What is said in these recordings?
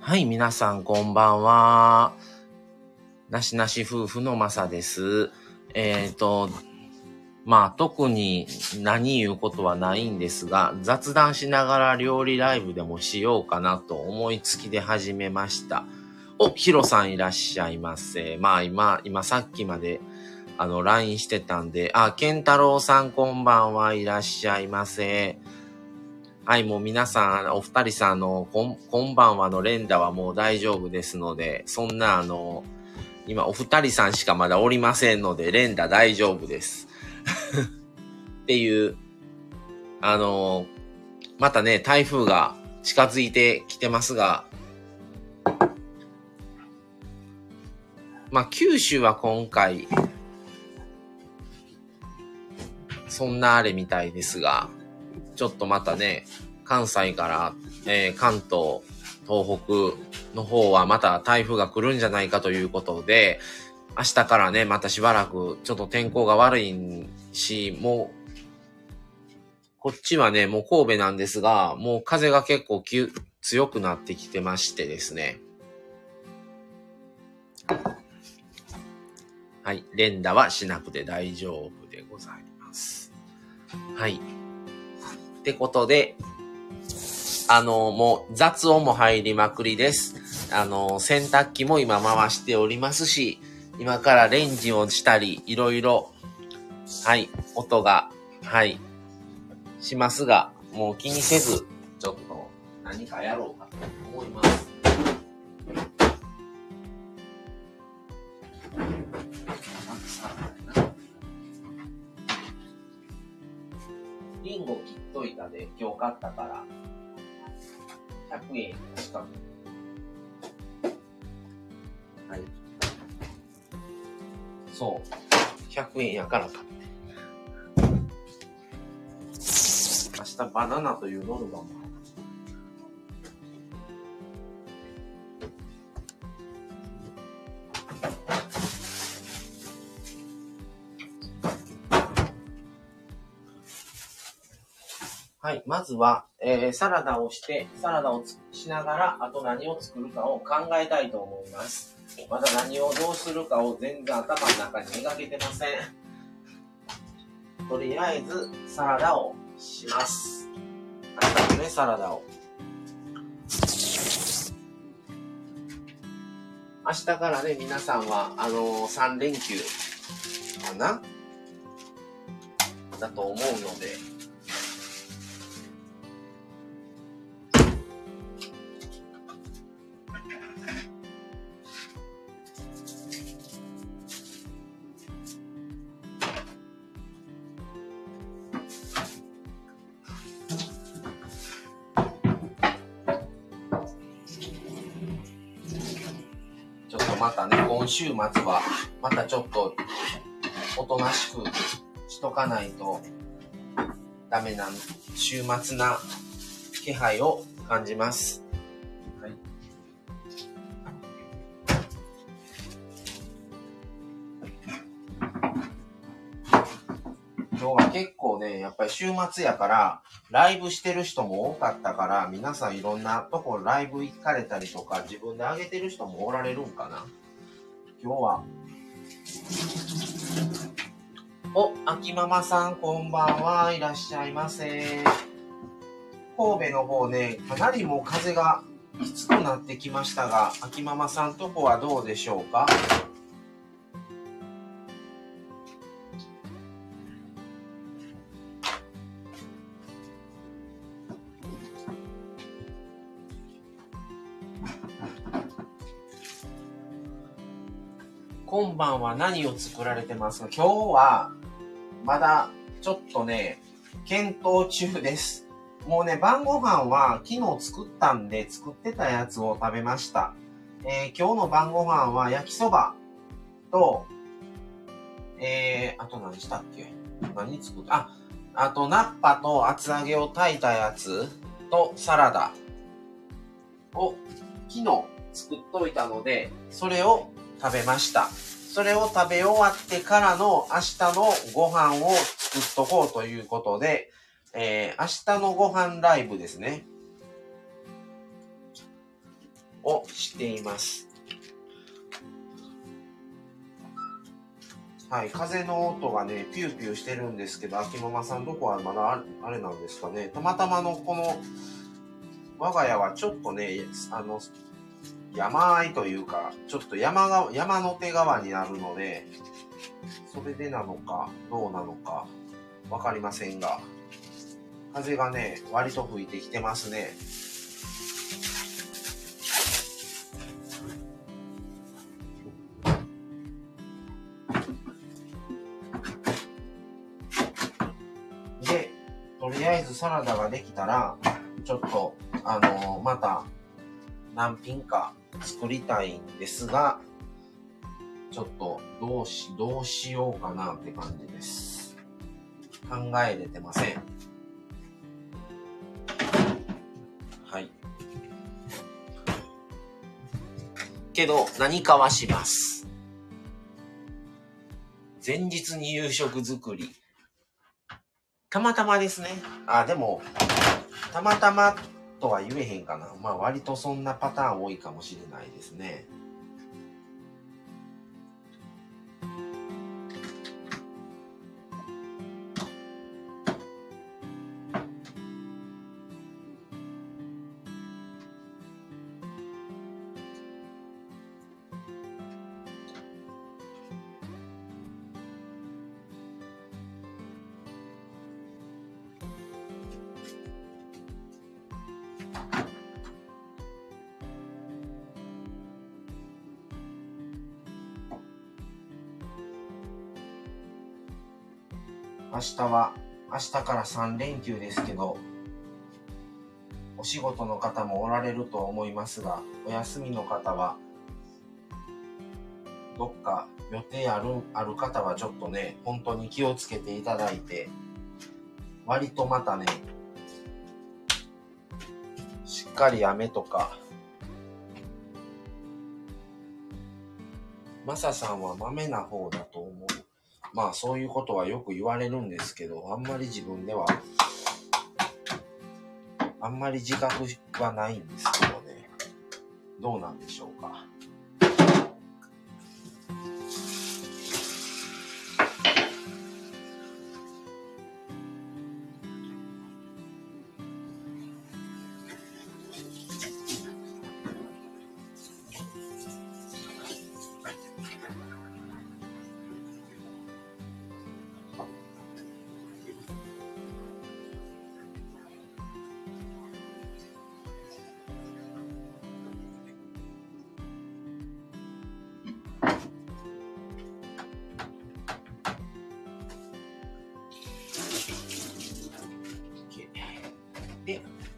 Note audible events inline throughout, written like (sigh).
はい、皆さんこんばんは。なしなし夫婦のまさです。えっ、ー、と、まあ特に何言うことはないんですが、雑談しながら料理ライブでもしようかなと思いつきで始めました。お、ヒロさんいらっしゃいませ。まあ今、今さっきまであの LINE してたんで、あ、ケンタロウさんこんばんはいらっしゃいませ。はい、もう皆さん、お二人さんのこん、こんばんはの連打はもう大丈夫ですので、そんなあの、今お二人さんしかまだおりませんので、連打大丈夫です。(laughs) っていう、あの、またね、台風が近づいてきてますが、まあ、九州は今回、そんなあれみたいですが、ちょっとまたね、関西から、えー、関東、東北の方はまた台風が来るんじゃないかということで、明日からね、またしばらくちょっと天候が悪いし、もう、こっちはね、もう神戸なんですが、もう風が結構強くなってきてましてですね。はい。連打はしなくて大丈夫でございます。はい。ってことで、あの、もう雑音も入りまくりです。あの、洗濯機も今回しておりますし、今からレンジをしたり、いろいろ、はい、音が、はい、しますが、もう気にせず、ちょっと何かやろうかと思います。リンゴ切っといたで、今日買ったから、100円しかそう。100円やから買って。明日バナナというノルマもはい。まずは、えー、サラダをして、サラダをしながら、あと何を作るかを考えたいと思います。まだ何をどうするかを全然頭の中に描けてません。とりあえず、サラダをします。はい、ね、サラダを。明日からね、皆さんは、あのー、3連休かな？だと思うので、週末は、またちょっと、おとなしくしとかないと、ダメな、週末な気配を感じます。はい。今日は結構ね、やっぱり週末やから、ライブしてる人も多かったから、皆さんいろんなとこライブ行かれたりとか、自分で上げてる人もおられるんかな。今日は。お、秋ママさん、こんばんは。いらっしゃいませ。神戸の方ね、かなりもう風がきつくなってきましたが、秋ママさんとこはどうでしょうか？晩は何を作られてますか？今日は、まだ、ちょっとね、検討中です。もうね、晩ご飯は昨日作ったんで、作ってたやつを食べました。えー、今日の晩ご飯は焼きそばと、えー、あと何したっけ？何作った？あ、あとナッパと厚揚げを炊いたやつとサラダを昨日作っといたので、それを食べました。それを食べ終わってからの明日のご飯を作っとこうということで、えー、明日のご飯ライブですね。をしています。はい、風の音がね、ピューピューしてるんですけど、秋ママさんとこはまだあれなんですかね。たまたまのこの、我が家はちょっとね、あの、山あいというか、ちょっと山が、山の手側になるので、それでなのか、どうなのか、わかりませんが、風がね、割と吹いてきてますね。で、とりあえずサラダができたら、ちょっと、あのー、また何品か作りたいんですが、ちょっとどうし、どうしようかなって感じです。考えれてません。はい。けど、何かはします。前日に夕食作り。たまたまですね。あ、でも、たまたまとは言えへんかな。まあ割とそんなパターン多いかもしれないですね。日は、明日から3連休ですけど、お仕事の方もおられると思いますが、お休みの方は、どっか予定ある、ある方はちょっとね、本当に気をつけていただいて、割とまたね、しっかり雨とか、マサさんは豆な方だと。まあそういうことはよく言われるんですけど、あんまり自分では、あんまり自覚はないんですけどね。どうなんでしょうか。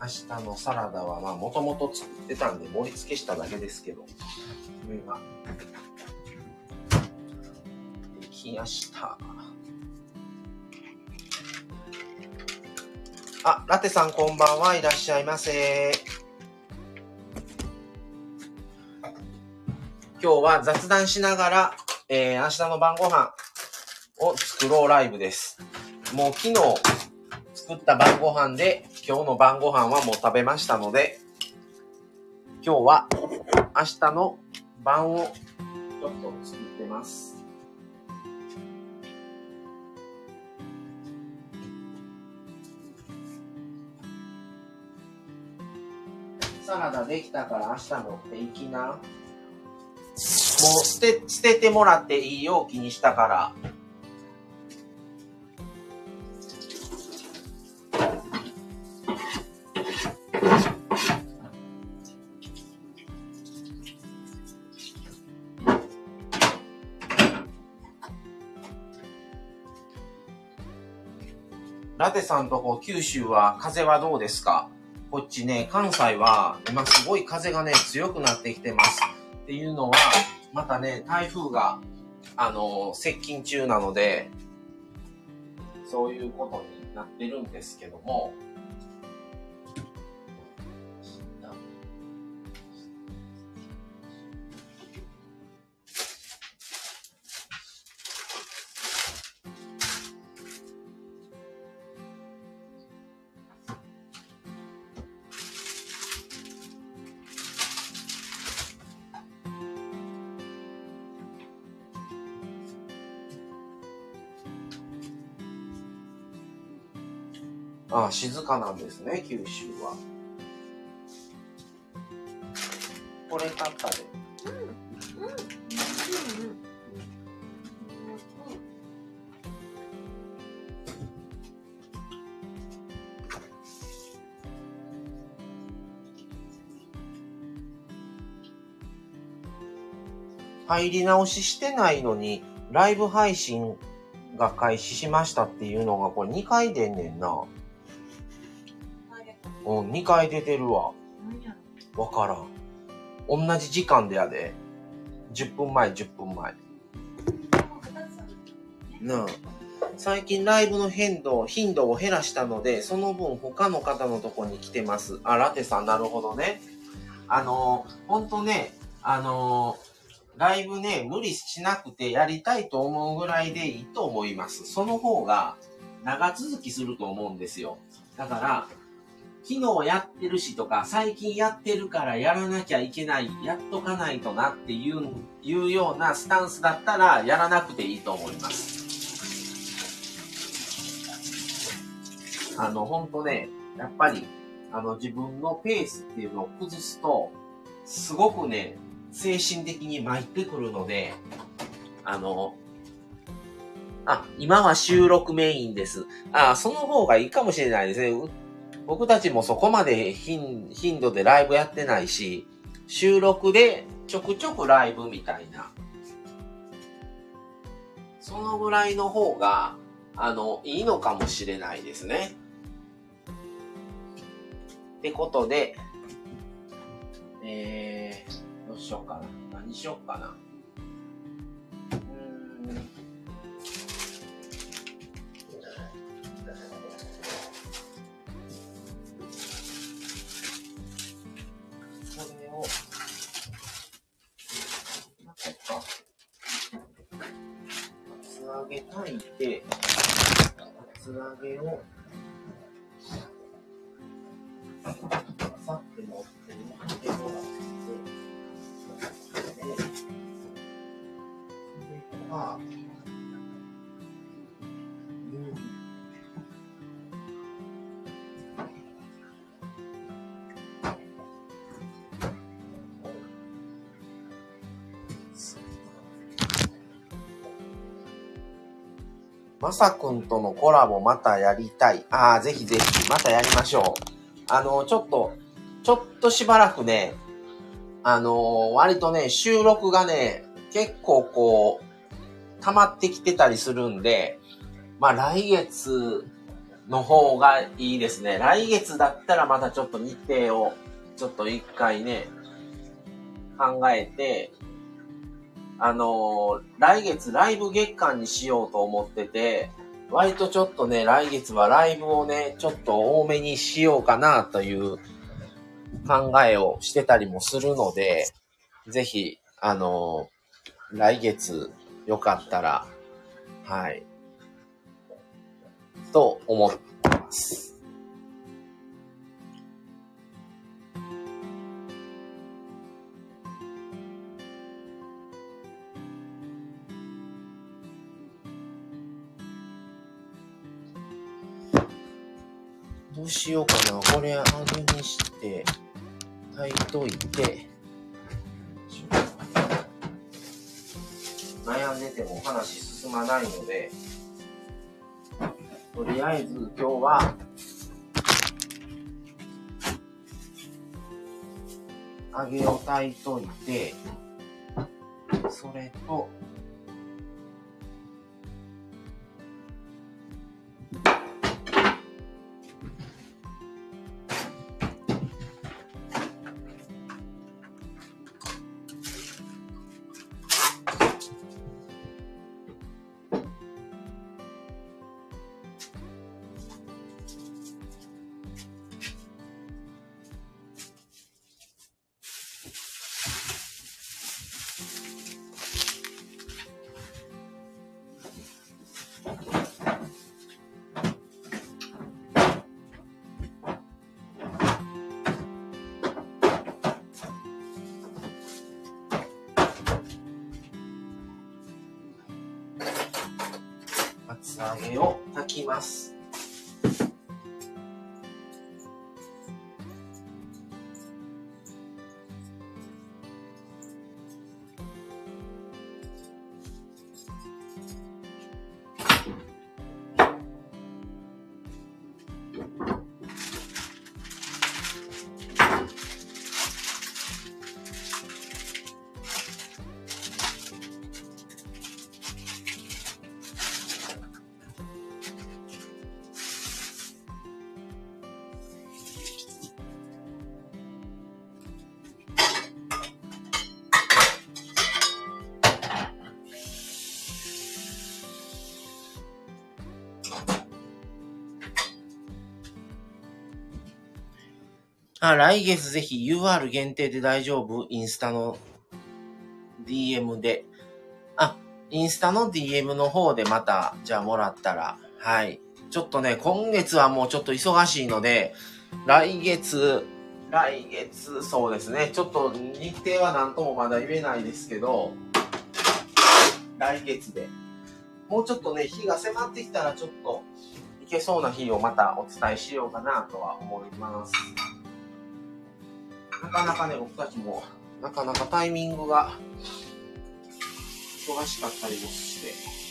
明日のサラダは、まあ、もともと作ってたんで盛り付けしただけですけど、これが、できました。あ、ラテさんこんばんはいらっしゃいませ。今日は雑談しながら、えー、明日の晩ご飯を作ろうライブです。もう昨日作った晩ご飯で今日の晩ご飯はもう食べましたので、今日は明日の晩をちょっと作ってます。サラダできたから明日持っていきな。もう捨て、捨ててもらっていい容器にしたから、さんとこ九州は風はどうですか？こっちね、関西は今すごい風がね、強くなってきてます。っていうのは、またね、台風が、あの、接近中なので、そういうことになってるんですけども、静かなんですね、九州は。これ買ったで。うん。うん。うん。入り直ししてないのに、ライブ配信が開始しましたっていうのが、これ2回出んねんな。うん、2回出てるわ。何やわからん。同じ時間でやで。10分前、10分前。なあ。最近ライブの変動、頻度を減らしたので、その分他の方のとこに来てます。あ、ラテさん、なるほどね。あのー、ほんとね、あのーライブね、無理しなくてやりたいと思うぐらいでいいと思います。その方が長続きすると思うんですよ。だから、昨日やってるしとか、最近やってるからやらなきゃいけない、やっとかないとなっていう、いうようなスタンスだったら、やらなくていいと思います。あの、ほんとね、やっぱり、あの、自分のペースっていうのを崩すと、すごくね、精神的に参ってくるので、あの、あ、今は収録メインです。あ、その方がいいかもしれないですね。僕たちもそこまで頻頻度でライブやってないし、収録でちょくちょくライブみたいな。そのぐらいの方が、あの、いいのかもしれないですね。ってことで、えー、どうしようかな。何しようかな。うーん。つなげをまさくんとのコラボまたやりたい。ああ、ぜひぜひ、またやりましょう。あの、ちょっと、ちょっとしばらくね、あの割とね、収録がね、結構こう、溜まってきてたりするんで、まあ来月の方がいいですね。来月だったらまたちょっと日程を、ちょっと一回ね、考えて、あのー来月ライブ月間にしようと思ってて、割とちょっとね、来月はライブをね、ちょっと多めにしようかなという考えをしてたりもするので、ぜひ、あのー来月よかったら、はい、と思ってます。うしようかな。これ揚げにして、炊いといて、悩んでても話進まないので、とりあえず今日は、揚げを炊いといて、それと、つなげを炊きます。あ、来月ぜひ UR 限定で大丈夫？インスタの DM で。あ、インスタの DM の方でまた、じゃあもらったら、はい。ちょっとね、今月はもうちょっと忙しいので、来月、来月、そうですね。ちょっと日程は何ともまだ言えないですけど、来月で。もうちょっとね、日が迫ってきたらちょっと、いけそうな日をまたお伝えしようかなとは思います。かなかね、僕たちも、なかなかタイミングが、忙しかったりもして。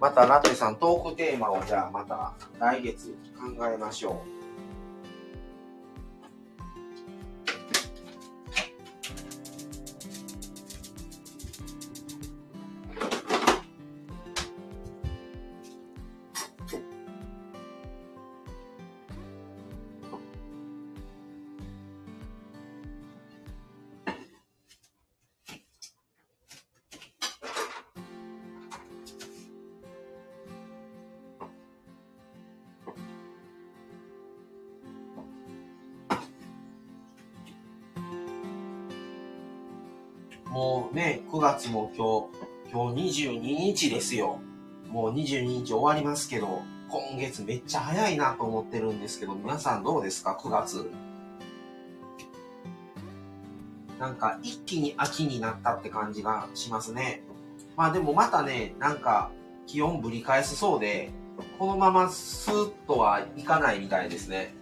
また、ラテさん、トークテーマをじゃあまた来月考えましょう。もうね、9月も今日、今日22日ですよ。もう22日終わりますけど、今月めっちゃ早いなと思ってるんですけど、皆さんどうですか ?9 月。なんか一気に秋になったって感じがしますね。まあでもまたね、なんか気温ぶり返すそうで、このままスーッとはいかないみたいですね。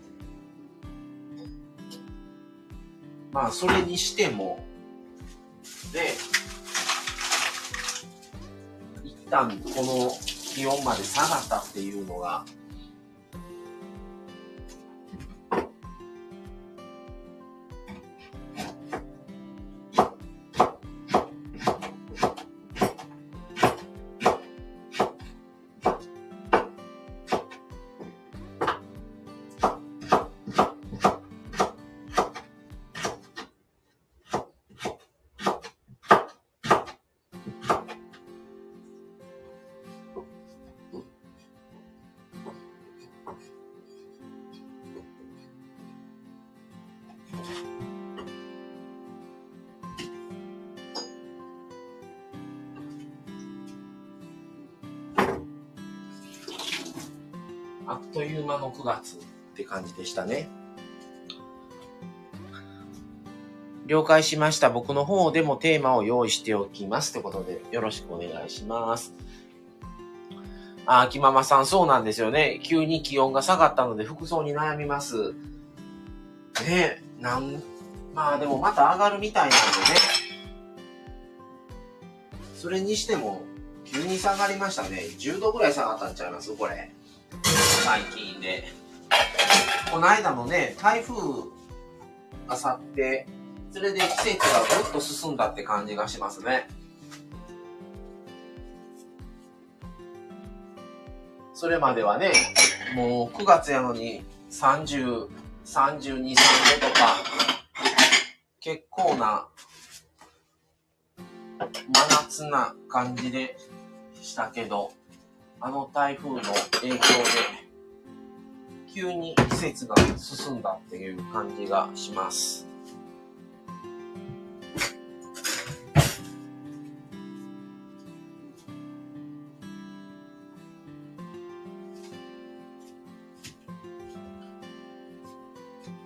まあそれにしても、旦この気温まで下がったっていうのが、9月って感じでしたね。了解しました。僕の方でもテーマを用意しておきます。ってことで、よろしくお願いします。あ、秋ママさん、そうなんですよね。急に気温が下がったので、服装に悩みます。ねえ、なん、まあでもまた上がるみたいなんでね。それにしても、急に下がりましたね。10度ぐらい下がったんちゃいます？これ。最近で。この間のね、台風、あさって、それで季節がぐっと進んだって感じがしますね。それまではね、もう9月やのに30、32、3度とか、結構な真夏な感じでしたけど、あの台風の影響で、急に季節が進んだっていう感じがします。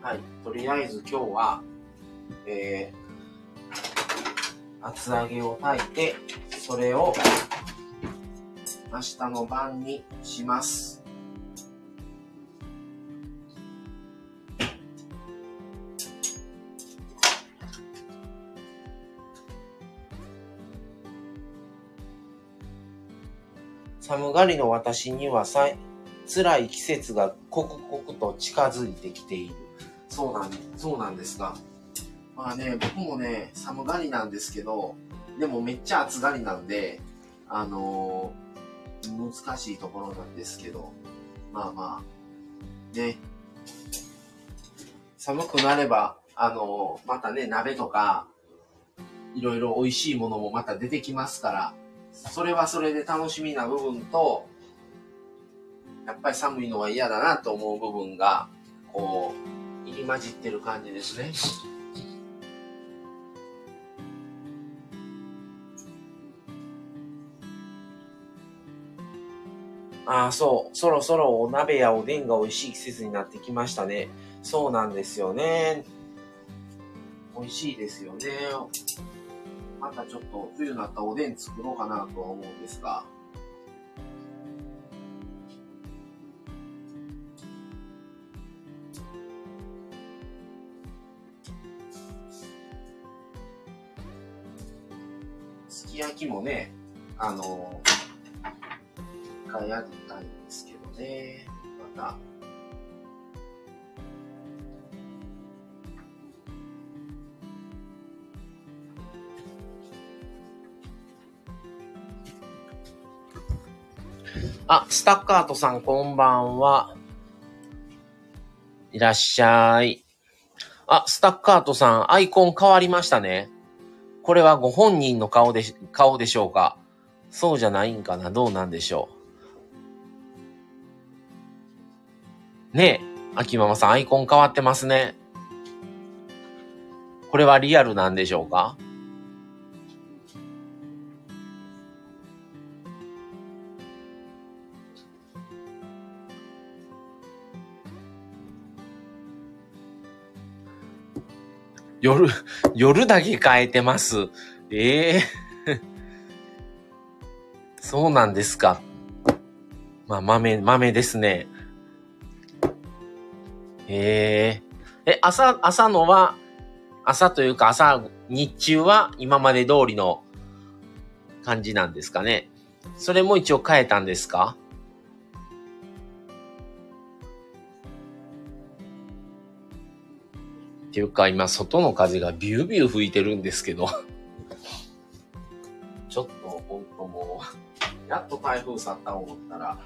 はい、とりあえず今日は、えー、厚揚げを炊いて、それを明日の晩にします。寒がりの私にはさい辛い季節が刻々と近づいてきている。そうなんそうなんですが。まあね、僕もね、寒がりなんですけど、でもめっちゃ暑がりなんで、あのー難しいところなんですけど、まあまあ、ね。寒くなれば、あのーまたね、鍋とか、いろいろ美味しいものもまた出てきますから、それはそれで楽しみな部分と、やっぱり寒いのは嫌だなと思う部分が、こう、入り混じってる感じですね。ああ、そう。そろそろお鍋やおでんが美味しい季節になってきましたね。そうなんですよね。美味しいですよね。またちょっと冬になったおでん作ろうかなとは思うんですが。すき焼きもね、あの、一回やりたいんですけどね。また。あ、スタッカートさんこんばんは。いらっしゃい。あ、スタッカートさん、アイコン変わりましたね。これはご本人の顔で、顔でしょうか？そうじゃないんかな？どうなんでしょう？ねえ、秋ママさん、アイコン変わってますね。これはリアルなんでしょうか？夜、夜だけ変えてます。ええそうなんですか。まあ、豆、豆ですね。えええ、朝、朝のは、朝というか朝、日中は今まで通りの感じなんですかね。それも一応変えたんですか？ていうか今外の風がビュービュー吹いてるんですけど。ちょっとほんともう、やっと台風去った思ったら。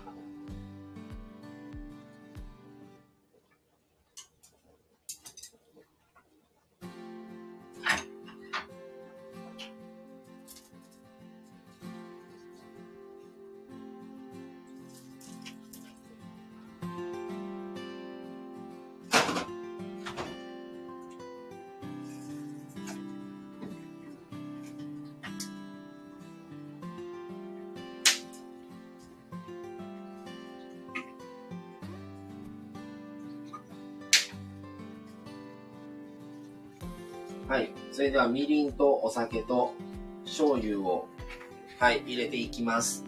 では、みりんとお酒と醤油を、はい、入れていきます。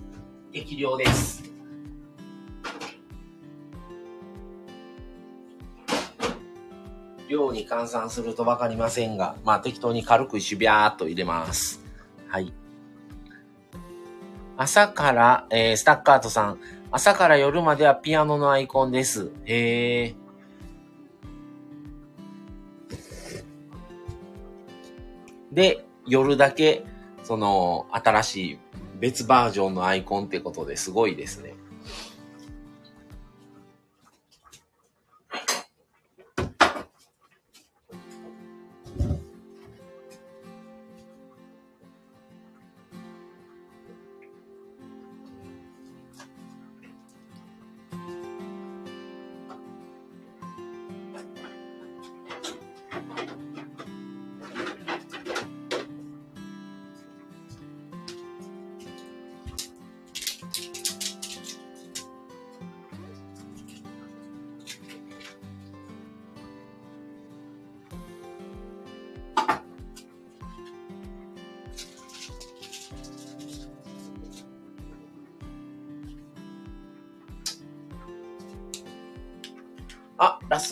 適量です。量に換算するとわかりませんが、まあ適当に軽くシュビャーっと入れます。はい。朝から、えー、スタッカートさん、朝から夜まではピアノのアイコンです。へえ。で、夜だけ、その、新しい別バージョンのアイコンってことですごいですね。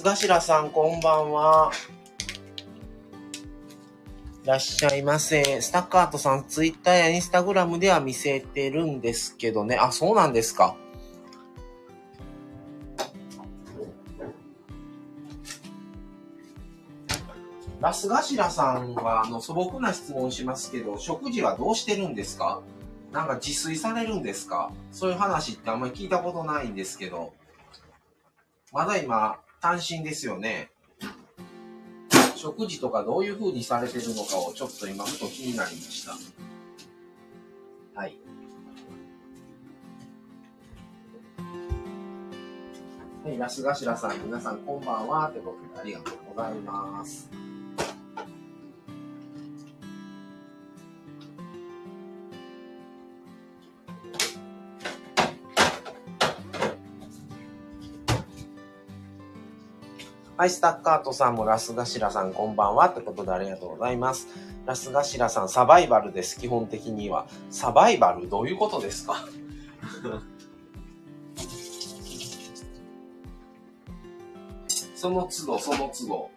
あ、ラスガシラさん、こんばんは。いらっしゃいませ。スタッカートさん、ツイッターやインスタグラムでは見せてるんですけどね。あ、そうなんですか。ラスガシラさんは、あの、素朴な質問しますけど、食事はどうしてるんですか？なんか自炊されるんですか？そういう話ってあんまり聞いたことないんですけど。まだ今、単身ですよね。食事とかどういう風にされてるのかをちょっと今ふと気になりました。はい。はい、ラスガシラさん、皆さんこんばんは。ってことでありがとうございます。はい、スタッカートさんもラスガシラさんこんばんはってことでありがとうございます。ラスガシラさん、サバイバルです、基本的には。サバイバルどういうことですか？(laughs) その都度その都度、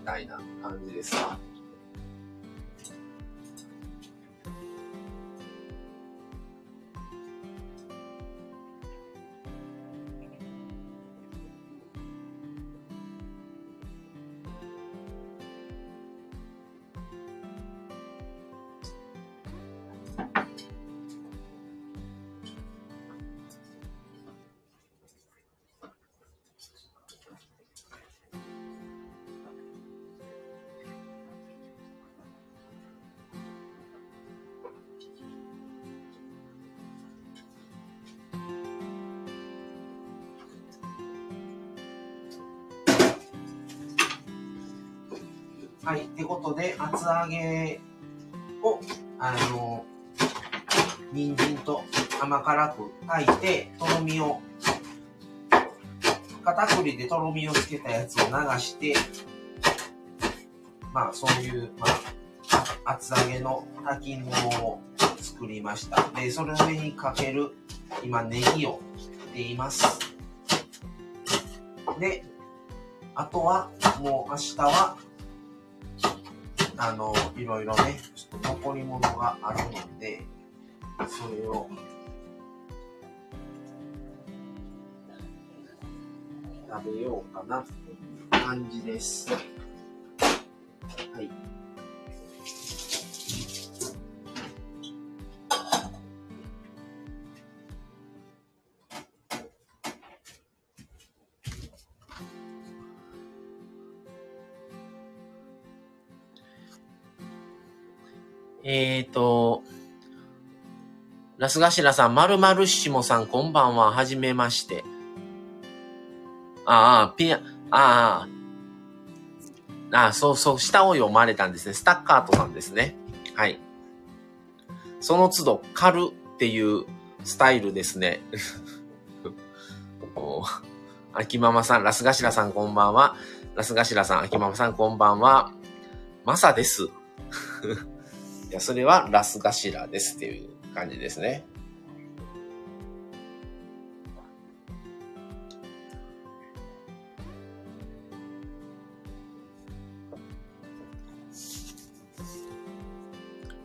みたいな感じですか？で、厚揚げを、あの、人参と甘辛く炊いて、とろみを、片栗でとろみをつけたやつを流して、まあ、そういう、まあ、厚揚げの炊き物を作りました。で、それの上にかける、今、ネギを切っています。で、あとは、もう明日は、あの、いろいろね、ちょっと残り物があるので、それを、食べようかなという感じです。えーと、ラスガシラさん、まるまるしもさん、こんばんは。はじめまして。ああ、ピア、ああ、ああ、そうそう、下を読まれたんですね。スタッカートさんですね。はい。その都度、狩るっていうスタイルですね。(laughs) お秋ママさん、ラスガシラさん、こんばんは。ラスガシラさん、秋ママさん、こんばんは。マサです。や、それはラスガシラですっていう感じですね。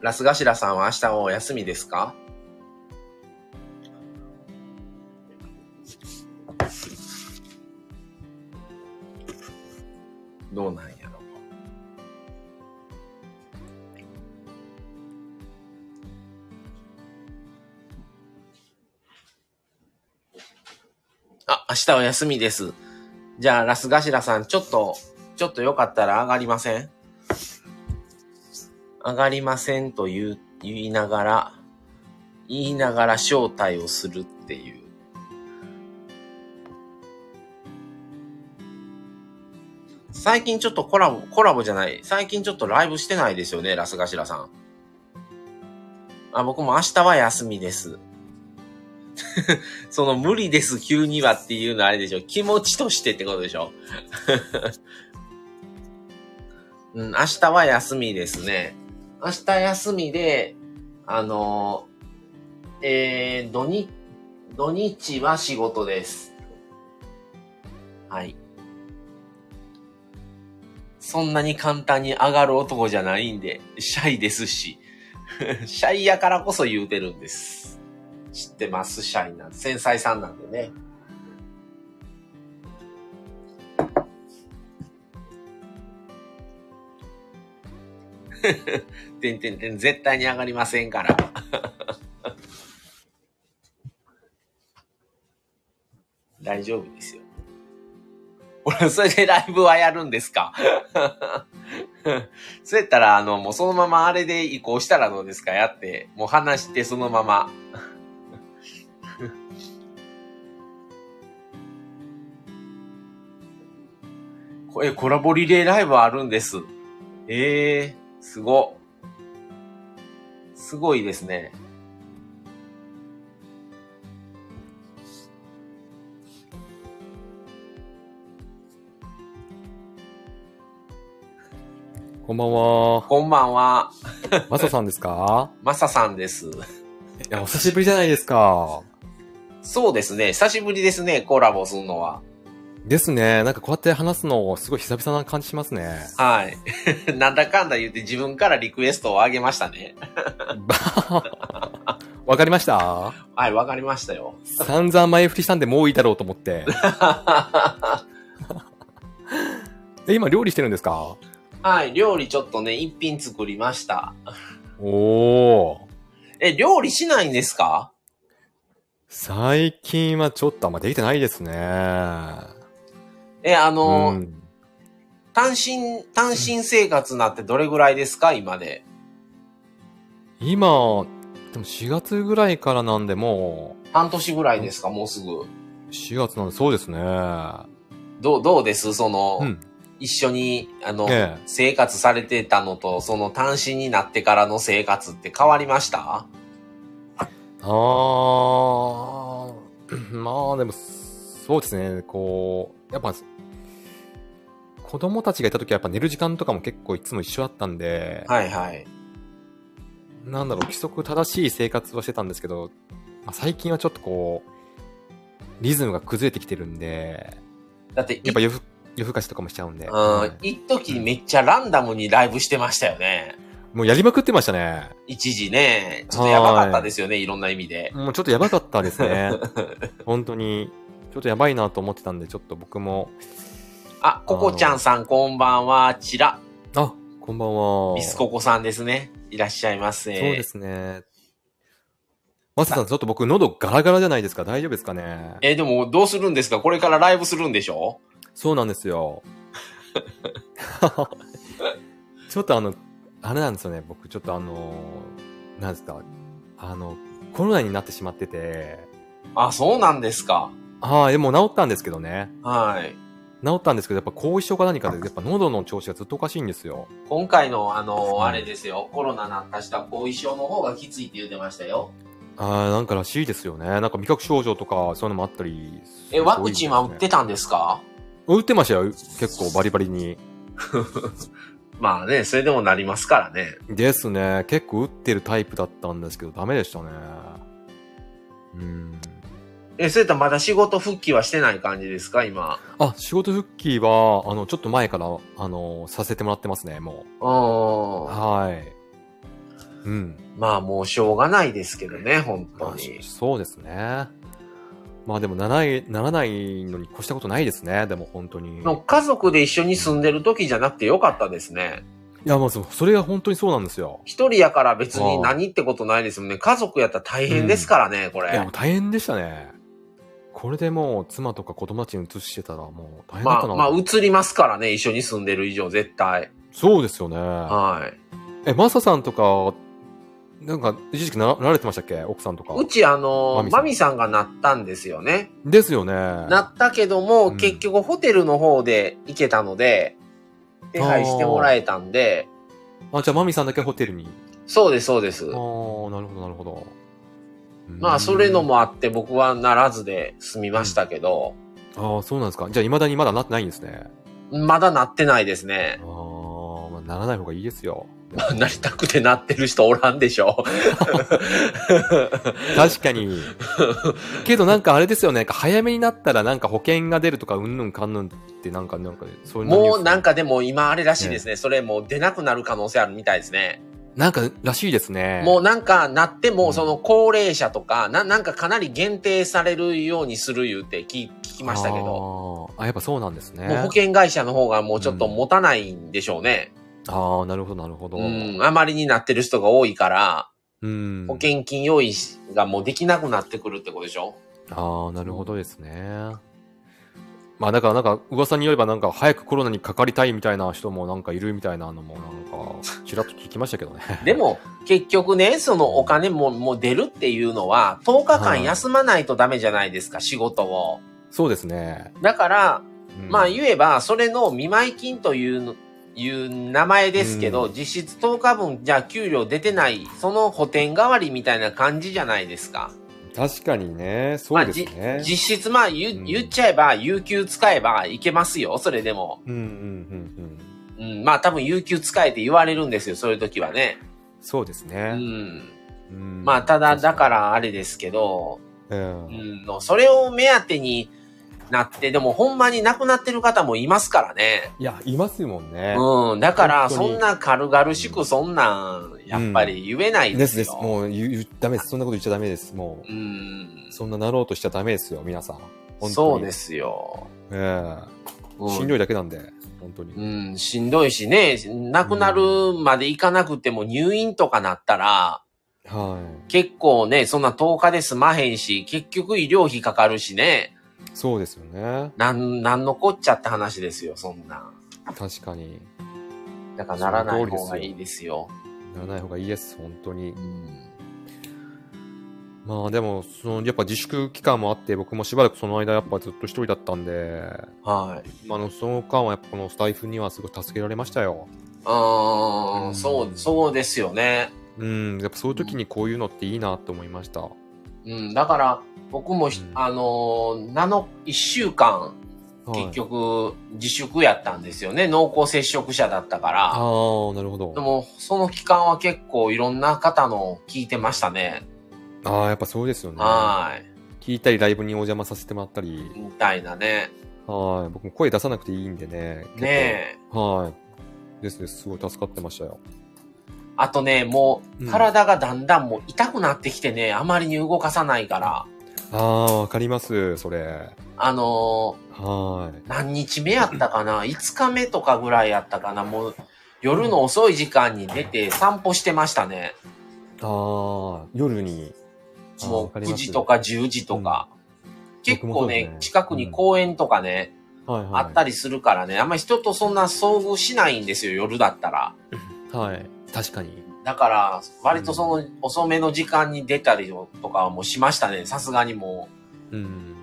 ラスガシラさんは明日もお休みですか？日は休みです。じゃあ、ラスガシラさん、ちょっと、ちょっとよかったら上がりません？上がりませんと言う、言いながら、言いながら招待をするっていう。最近ちょっとコラボ、コラボじゃない。最近ちょっとライブしてないですよね、ラスガシラさん。あ、僕も明日は休みです。(laughs) その無理です、急にはっていうのはあれでしょ。気持ちとしてってことでしょ。(laughs) うん、明日は休みですね。明日休みで、あの、えー、土日、土日は仕事です。はい。そんなに簡単に上がる男じゃないんで、シャイですし。(laughs) シャイやからこそ言うてるんです。知ってます、シャイなん繊細さんなんでね。(laughs) てんてんてん、絶対に上がりませんから。(laughs) 大丈夫ですよ。これ、それでライブはやるんですか？(laughs) そうやったら、あの、もうそのままあれで移行したらどうですか？やって、もう話してそのまま。これ、コラボリレーライブあるんです。ええー、すご。すごいですね。こんばんは。こんばんは、マサさんですか？(laughs) マサさんです。いや、お久しぶりじゃないですか。そうですね。久しぶりですね、コラボするのは。ですね。なんかこうやって話すの、すごい久々な感じしますね。はい。(laughs) なんだかんだ言って自分からリクエストをあげましたね。わかりました？はい、わかりましたよ。散々前振りしたんでもういいだろうと思って。え、今料理してるんですか？はい、料理ちょっとね、一品作りました。おー。え、料理しないんですか？最近はちょっとあんまできてないですね。え、あうの、ん。単身、単身生活なってどれぐらいですか？今で。今、でも4月ぐらいからなんでも半年ぐらいですか？もうすぐ。う、4月なんでそうですね。どう、どうです？その、うん。一緒に、あの、ええ。生活されてたのと、その単身になってからの生活って変わりました？あー、(clears throat) まあでも、そうですね、こう、やっぱ、子供たちがいた時はやっぱ寝る時間とかも結構いつも一緒だったんで、はいはい。なんだろう、規則正しい生活はしてたんですけど、まあ、最近はちょっとこう、リズムが崩れてきてるんで、だって、やっぱ夜ふ夜更かしとかもしちゃうんで、うんはい、一時めっちゃランダムにライブしてましたよね。もうやりまくってましたね。一時ね、ちょっとやばかったですよね、いろんな意味で。もうちょっとやばかったですね。(laughs) 本当に、ちょっとやばいなと思ってたんで、ちょっと僕も、あ、ココちゃんさんこんばんは、ちら。あ、こんばんは。ミスココさんですね。いらっしゃいませ。そうですね。マサさん、ちょっと僕喉ガラガラじゃないですか？大丈夫ですかね？え、でもどうするんですか？これからライブするんでしょ？そうなんですよ。ちょっとあの、あれなんですよね。僕ちょっとあの、なんですか？あの、コロナになってしまってて、あ、そうなんですか。ああ、でも治ったんですけどね。はい。治ったんですけど、やっぱ後遺症か何かで、やっぱ喉の調子がずっとおかしいんですよ。今回の、あの、うんあれですよ。コロナなったした後遺症の方がきついって言ってましたよ。ああ、なんからしいですよね。なんか味覚症状とか、そういうのもあったり。え、ワクチンは打ってたんですか？打ってましたよ。結構バリバリに。(laughs) まあね、それでもなりますからね。ですね。結構打ってるタイプだったんですけど、ダメでしたね。うん。え、それとまだ仕事復帰はしてない感じですか今。あ、仕事復帰は、あの、ちょっと前から、あの、させてもらってますね、もうう。ん。はい。うん。まあもうしょうがないですけどね、本当まあに。そうですね。まあでもならない、ならないのに越したことないですね、でも本当に。家族で一緒に住んでる時じゃなくてよかったですね。や、まあそそれが本当にそうなんですよ。一人やから別に何ってことないですもんね。家族やったら大変ですからね、こいや、れもう。大変でしたね。これでもう妻とか子供たちに移してたらもう大変だまあ、ったな。まあ、移りますからね、一緒に住んでる以上、絶対。そうですよね。はい。え、マサさんとか、なんか、一時期ななられてましたっけ？奥さんとか。うち、あのマミ、さんマミさんがなったんですよね。ですよね。なったけども、うん結局ホテルの方で行けたので、手配してもらえたんで、あ、じゃあマミさんだけホテルに。そうです、そうですああ、。なるほど、なるほど。まあ、それのうん。もあって僕はならずで済みましたけど、ああ、そうなんですか。じゃあ、未だにまだなってないんですね。まだなってないですねあ。あ、まあ、ならない方がいいですよ。(laughs) なりたくてなってる人おらんでしょ。確かに。けどなんかあれですよね。早めになったらなんか保険が出るとか、うんぬんかんぬんってなんか、なんか、そういうもうなんか。かでも今あれらしいですね。それもう出なくなる可能性あるみたいですね。なんからしいですね。もうなんかなってうんもその高齢者とか、ななんかかなり限定されるようにする言うて聞聞きましたけど、あーあ、やっぱそうなんですね。もう保険会社の方がもうちょっと持たないんでしょうね。ああ、なるほど、なるほど。うん、あまりになってる人が多いから、うん。保険金用意がもうできなくなってくるってことでしょ？ああ、なるほどですね。まあだからなんか噂によればなんか早くコロナにかかりたいみたいな人もなんかいるみたいなのもなんかちらっと聞きましたけどね。(laughs) でも、結局ね、そのお金も、もう出るっていうのは、10日間休まないとダメじゃないですか、仕事を。そうですね。だから、うんまあ言えば、それの見舞い金というの、いう名前ですけど、うん実質10日分、じゃあ給料出てない、その補填代わりみたいな感じじゃないですか。確かにね、そうですまあ実質、まあ言,、うん言っちゃえば、有給使えばいけますよ、それでも。うんうんうんうん。うん、まあ多分有給使えって言われるんですよ、そういう時はね。そうですうね。ん。うんまあただ、だからあれですけど、うんうん、のそれを目当てになって、でもほんまに亡くなってる方もいますからね。いや、いますもんね。うん。だから、そんな軽々しくそんなん、やっぱり言えないでです。ですすよ。もう言ダメです。そんなこと言っちゃダメです。もうん。う、そんななろうとしちゃダメですよ、皆さん。そうで。すよ。えうんえしんどいだけなんで、本当に。うん、しんどいしね、亡くなるまで行かなくても入院とかなったら、はい。結構ね、そんな10日で済まへんし、結局医療費かかるしね、そうですよね。なん、なんのこっちゃって話ですよ、そんなん。確かに。だからならない方がいいですよ。ならない方がいいです、本当にう。ん。まあでも、その、やっぱ自粛期間もあって、僕もしばらくその間やっぱずっと一人だったんで、はい。あの、その間はやっぱこのスタイフにはすごい助けられましたよ。ああ、うんそう、そうですよね。うん、やっぱそういう時にこういうのっていいなと思いました。うん、だから、僕もあのー、7、1週間、はい結局、自粛やったんですよね。濃厚接触者だったから。ああ、なるほどで。も、その期間は結構いろんな方の聞いてましたね。ああ、やっぱそうですよね。はい。聞いたりライブにお邪魔させてもらったり、みたいなね。はい。僕も声出さなくていいんでね。ねえ。はい。ですです。すごい助かってましたよ。あとね、もう、うん体がだんだんもう痛くなってきてね、あまりに動かさないから。ああ、わかります、それ。あのはー何日目やったかな ?5 日目とかぐらいやったかな？もう、夜の遅い時間に出て散歩してましたね。い。ああ、夜に。もう9わかります時とか10時とか。うですね、ね近くに公園とかね、はいはい。あったりするからね、あんまり人とそんな遭遇しないんですよ、夜だったら。はい。確かに。だから、割とその遅めの時間に出たりとかもしましたね、さすがにもうん。う。うん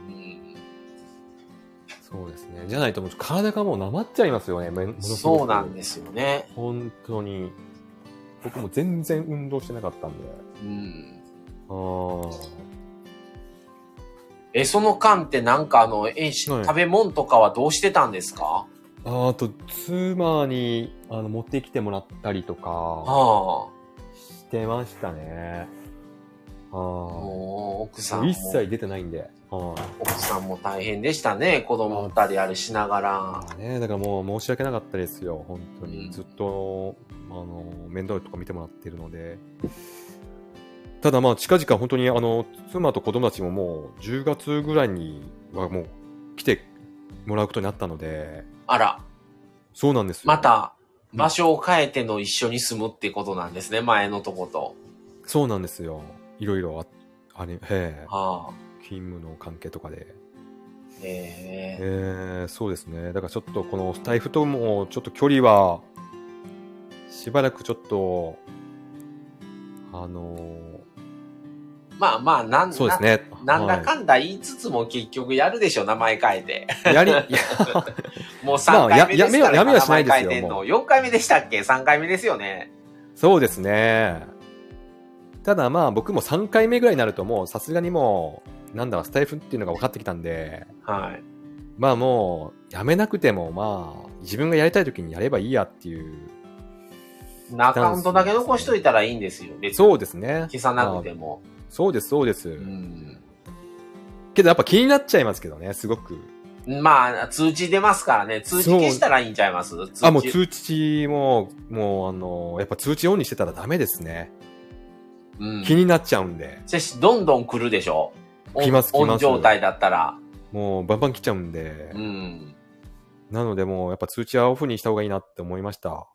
そうですね。じゃないともう体がもうなまっちゃいますよね。めものすごくそうなんですよね。本当に。僕も全然運動してなかったんで。うん。ああ。え、その間ってなんかあの、え、食べ物とかはどうしてたんですか？ああと、妻に、あの、持ってきてもらったりとか、はしてましたね。もう、奥さんも。一切出てないんで。はい奥さんも大変でしたね。子供二人あれしながらま。あね、だからもう申し訳なかったですよ、本当に。うんずっと、あの、面倒とか見てもらってるので。ただまあ、近々本当に、あの、妻と子供たちももう、10月ぐらいにはもう、来てもらうことになったので、あら、そうなんですよ。また、場所を変えての一緒に住むってことなんですね。前のとこと。そうなんですよ。いろいろあ、あれ、へえ、はあ。勤務の関係とかで。えええー、そうですね。だからちょっとこのスタイフともちょっと距離は、しばらくちょっと、あのまあまあ、なんーそうですね。ななんだかんだ言いつつも結局やるでしょ、名前変えて。はいやり、(laughs) もう3回目ですから、まあややめはやめはしないですよ名前変えてんの。4回目でしたっけ ?3 回目ですよね。そうですね。ただまあ僕も3回目ぐらいになるともうさすがにもう、なんだろう、スタイフっていうのが分かってきたんで、はい。まあもう、やめなくてもまあ、自分がやりたい時にやればいいやっていう。アカウントだけ残しといたらいいんですよ。そうですね。消さなくても。そうです、そうです。うん。けどやっぱ気になっちゃいますけどね、すごく。まあ、通知出ますからね。通知消したらいいんちゃいます？あ、もう通知も、もうあの、やっぱ通知オンにしてたらダメですね。うん。気になっちゃうんで。せしどんどん来るでしょ？来ます来ますオン状態だったら。もうバンバン来ちゃうんで。うん。なのでもうやっぱ通知はオフにした方がいいなって思いました。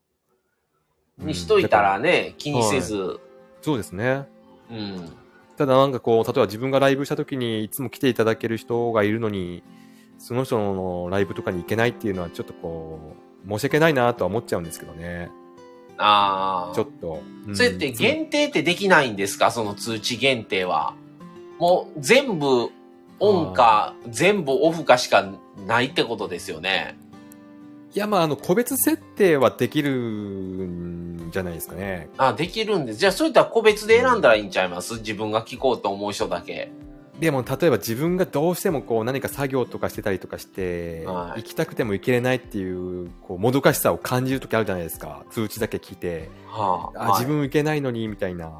にしといたうんだからね、気にせず。そうですね。うん。ただなんかこう、例えば自分がライブした時にいつも来ていただける人がいるのに、その人のライブとかに行けないっていうのはちょっとこう、申し訳ないなとは思っちゃうんですけどね。ああ。ちょっと。うんそれって限定ってできないんですか？その通知限定は。もう全部オンか全部オフかしかないってことですよね。いや、まあ、あの、個別設定はできるんじゃないですかね。あ、できるんです。じゃあそういったら個別で選んだらいいんちゃいます？自分が聞こうと思う人だけ。でも、例えば自分がどうしてもこう何か作業とかしてたりとかして、はい行きたくても行けれないっていう、こう、もどかしさを感じるときあるじゃないですか。通知だけ聞いて。はあ、あ、自分行けないのに、みたいな。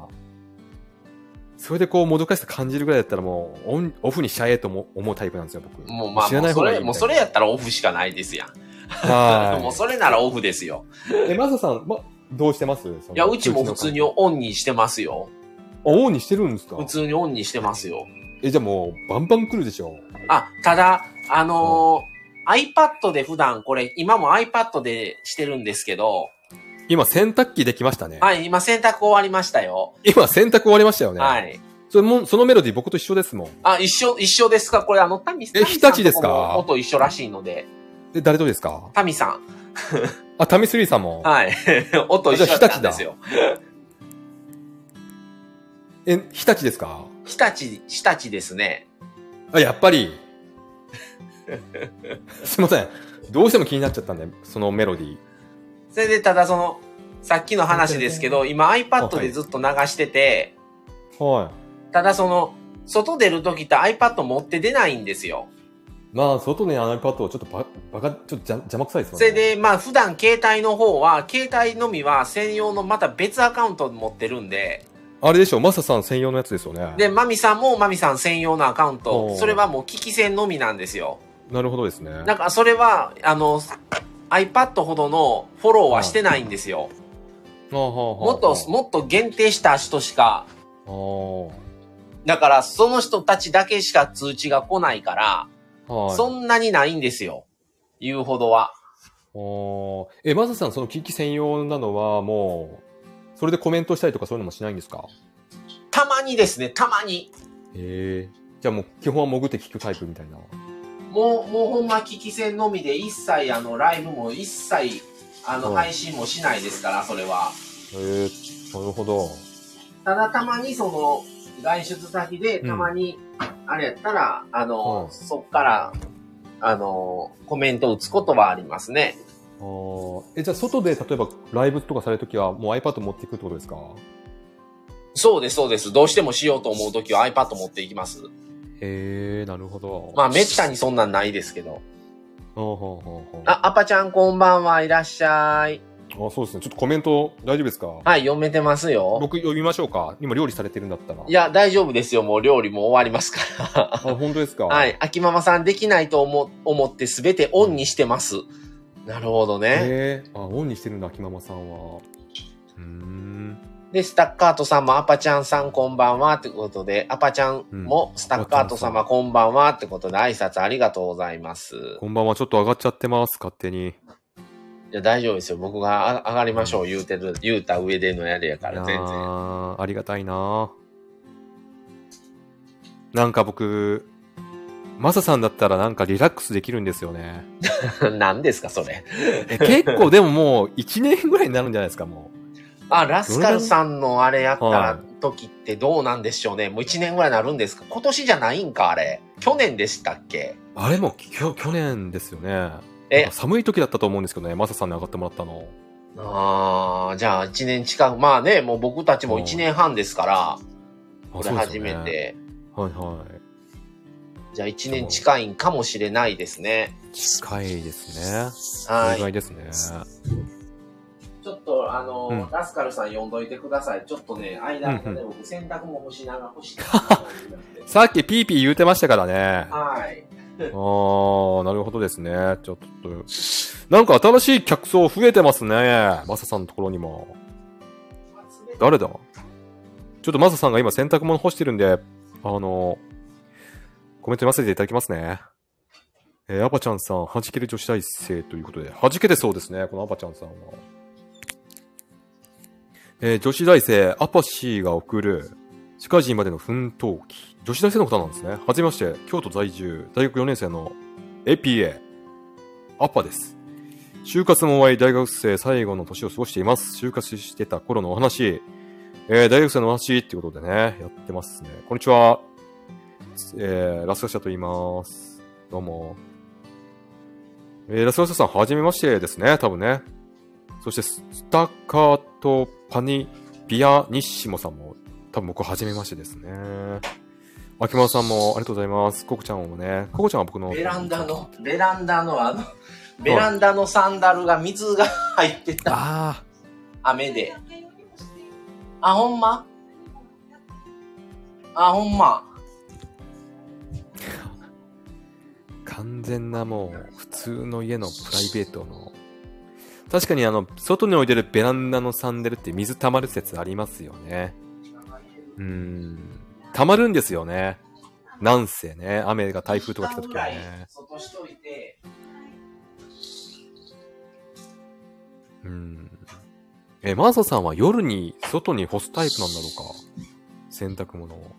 それでこう、もどかしさ感じるぐらいだったらもう、オン、オフにしちゃえとも思うタイプなんですよ、僕。もうまあ、知らない方がいい。もうそれやったらオフしかないですやん。は (laughs) もうそれならオフですよ。い。え、マサさん、ま、どうしてます？いいや、うちも普通にオンにしてますよ。オンにしてるんですか？普通にオンにしてますよ。え、じゃあもう、バンバン来るでしょあ、ただ、あのー iPad で普段これ、今も iPad でしてるんですけど、今、洗濯機できましたね。はい、今洗濯終わりましたよ。今、洗濯終わりましたよね。はい。それも、そのメロディー僕と一緒ですもん。あ、一緒、一緒ですか？これあの、タミさん。え日立ですか？タミさんとこも音一緒らしいので、で、誰とですか？タミさん。あ、タミスリーさんも。はい。(laughs) 音一緒だったんですよ。え、日立ですか？日立、日立ですね。あ、やっぱり。(laughs) すいません。どうしても気になっちゃったんで、そのメロディー。それで、ただその、さっきの話ですけど、今 iPad でずっと流してて、はただその、外出るときって iPad 持って出ないんですよ。い。まあ、外に iPad をちょっとば、ばか、ちょっとじゃ邪魔くさいですもんそれ、で、まあ普段携帯の方は、携帯のみは専用のまた別アカウント持ってるんで、あれでしょ、マサさん専用のやつですよね。で、マミさんもマミさん専用のアカウンおト、うそれはもう機器線のみなんですよ。なるほどですね。だからそれは、あの、iPad ほどのフォローはしてないんですよ。ももっと、もっと限定した人しか、もだからその人たちだけしか通知が来ないから、あはい。そんなにないんですよ。言うほどは。おーえ、マサさん、その機器専用なのは、もう、それでコメントしたりとかそういうのもしないんですか？たまにですね、たまに。へえ。じゃあもう、基本は潜って聞くタイプみたいな。もう、もうほんま機器線のみで一切あの、ライブも一切、あの、うん配信もしないですから、それは。へえ、なるほど。ただたまにその、外出先でたまに、あれやったら、あの、うんそっから、あの、コメント打つことはありますね。あーえ、じゃあ外で例えばライブとかされるときはもう iPad 持っていくってことですか？そうです、そうです。どうしてもしようと思うときは iPad 持っていきます。へえ、なるほど。まあ、めったにそんなんないですけど。ほうほうほうほうあ、アパちゃんこんばんはいらっしゃい。あ、そうですね。ちょっとコメント大丈夫ですか？はい、読めてますよ。僕読みましょうか今料理されてるんだったら。いや、大丈夫ですよ。もう料理も終わりますから。あ、本当ですか？はい。秋ママさんできないと思思ってすべてオンにしてます。なるほどね。へえ、あ、オンにしてるんだ、秋ママさんは。ん。で、スタッカートさんもアパちゃんさんこんばんはってことで、アパちゃんもスタッカート様こんばんはってことで挨拶ありがとうございます。こんばんは、ちょっと上がっちゃってます、勝手に。いや、大丈夫ですよ。僕があ上がりましょう言うてる、言うた上でのやれやから、全いやーありがたいななんか僕、マサさんだったらなんかリラックスできるんですよね。然。(laughs) 何ですか、それ。え結構でももう1年ぐらいになるんじゃないですか、もあ、ラスカルさんのあれやったは時ってどうなんでしょうね。もう1年ぐらいになるんですか？今年じゃないんか、あれ。去年でしたっけ？う。あれもきょ去年ですよね。えか、寒い時だったと思うんですけどね、マサさんに上がってもらったの。ああ、じゃあ1年近く、まあね、もう僕たちも1年半ですから、あこれ初め。そうですよねて。はいはい。じゃあ1年近いんかもしれないですね。近いですね。はい。意外ですね。ちょっと、あの、うんラスカルさん呼んどいてください。ちょっとね、間間うんで僕洗濯も干しながら干して。(laughs) さっきピーピー言うてましたからね。はい。(laughs) あー、なるほどですね。ちょっと、なんか新しい客層増えてますね。マサさんのところにも。誰だ？ちょっとマサさんが今洗濯物干してるんで、あの、コメント読ませていただきますね。えーアパちゃんさん、弾ける女子大生ということで、弾けてそうですね、このアパちゃんさんは。えー女子大生、アパシーが送る、社会人までの奮闘記。女子大生の方なんですね。はじめまして、京都在住、大学4年生の APA。アッパです。就活も終わり、大学生最後の年を過ごしています。就活してた頃のお話、えー、大学生の話ってことでね、やってますね。こんにちは。えー、ラスカシャと言います。どうも。えー、ラスカシャさん、はじめましてですね、多分ね。そして、スタカートパニピアニッシモさんも、多分僕はじめましてですね。秋丸さんもありがとうございます。ココちゃんもね。ココちゃんは僕の。ベランダの、ベランダのあの、ベランダのサンダルが水が入ってた。あ雨で。あ、ほんま？あ、ほんま。あ、完全なもう、普通の家のプライベートの。確かにあの、外に置いてるベランダのサンダルって水溜まる説ありますよね。うーん。溜まるんですよね。なんせね、雨が台風とか来た時はね。外しといて、うん。え、マーサさんは夜に外に干すタイプなんだろうか？洗濯物を。